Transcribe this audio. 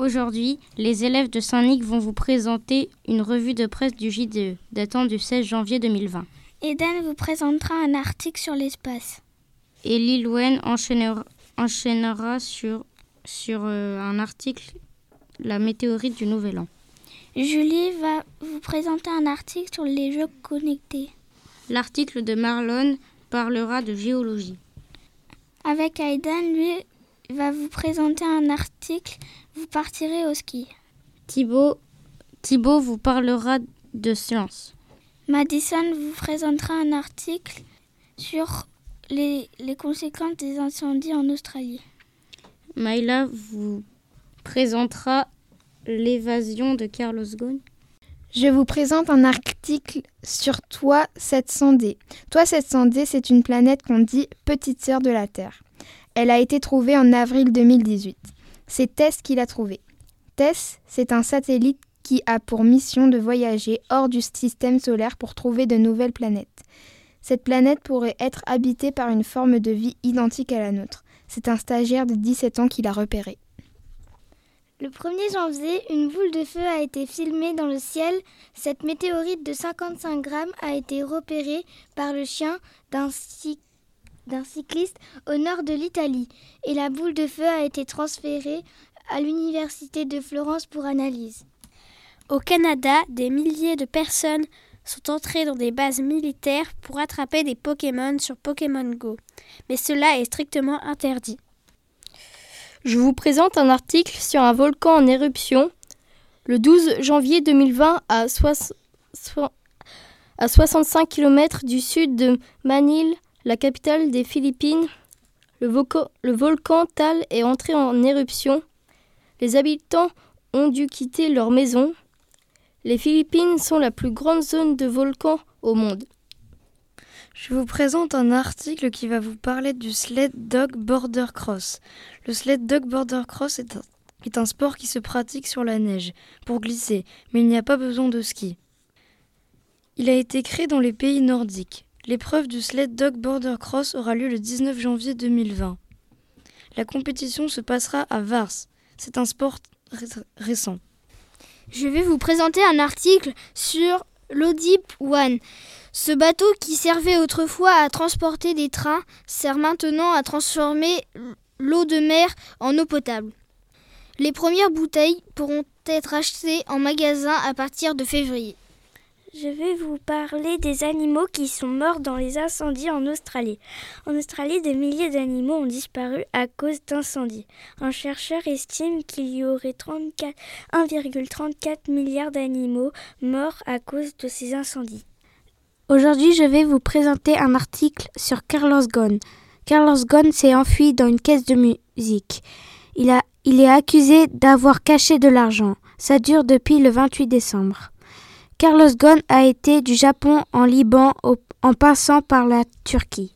Aujourd'hui, les élèves de Saint-Nic vont vous présenter une revue de presse du JDE datant du 16 janvier 2020. Eden vous présentera un article sur l'espace. Et Lilwen enchaînera, enchaînera sur, sur euh, un article La météorite du Nouvel An. Julie va vous présenter un article sur les jeux connectés. L'article de Marlon parlera de géologie. Avec Aiden, lui va vous présenter un article Vous partirez au ski. Thibaut, Thibaut vous parlera de science. Madison vous présentera un article sur les, les conséquences des incendies en Australie. Maïla vous présentera l'évasion de Carlos Ghosn. Je vous présente un article sur Toi 700D. Toi 700D, c'est une planète qu'on dit petite sœur de la Terre. Elle a été trouvée en avril 2018. C'est Tess qui l'a trouvée. Tess, c'est un satellite qui a pour mission de voyager hors du système solaire pour trouver de nouvelles planètes. Cette planète pourrait être habitée par une forme de vie identique à la nôtre. C'est un stagiaire de 17 ans qui l'a repérée. Le 1er janvier, une boule de feu a été filmée dans le ciel. Cette météorite de 55 grammes a été repérée par le chien d'un cycliste au nord de l'Italie et la boule de feu a été transférée à l'université de Florence pour analyse. Au Canada, des milliers de personnes sont entrées dans des bases militaires pour attraper des Pokémon sur Pokémon Go. Mais cela est strictement interdit. Je vous présente un article sur un volcan en éruption. Le 12 janvier 2020, à, à 65 km du sud de Manille, la capitale des Philippines, le, volcan Tal est entré en éruption. Les habitants ont dû quitter leur maison. Les Philippines sont la plus grande zone de volcans au monde. Je vous présente un article qui va vous parler du sled dog border cross. Le sled dog border cross est un, est un sport qui se pratique sur la neige pour glisser, mais il n'y a pas besoin de ski. Il a été créé dans les pays nordiques. L'épreuve du sled dog border cross aura lieu le 19 janvier 2020. La compétition se passera à Vars. C'est un sport récent. Je vais vous présenter un article sur l'Odip One. Ce bateau qui servait autrefois à transporter des trains sert maintenant à transformer l'eau de mer en eau potable. Les premières bouteilles pourront être achetées en magasin à partir de février. Je vais vous parler des animaux qui sont morts dans les incendies en Australie. En Australie, des milliers d'animaux ont disparu à cause d'incendies. Un chercheur estime qu'il y aurait 1,34 milliard d'animaux morts à cause de ces incendies. Aujourd'hui, je vais vous présenter un article sur Carlos Ghosn. Carlos Ghosn s'est enfui dans une caisse de musique. Il, il est accusé d'avoir caché de l'argent. Ça dure depuis le 28 décembre. Carlos Ghosn a été du Japon en Liban en passant par la Turquie.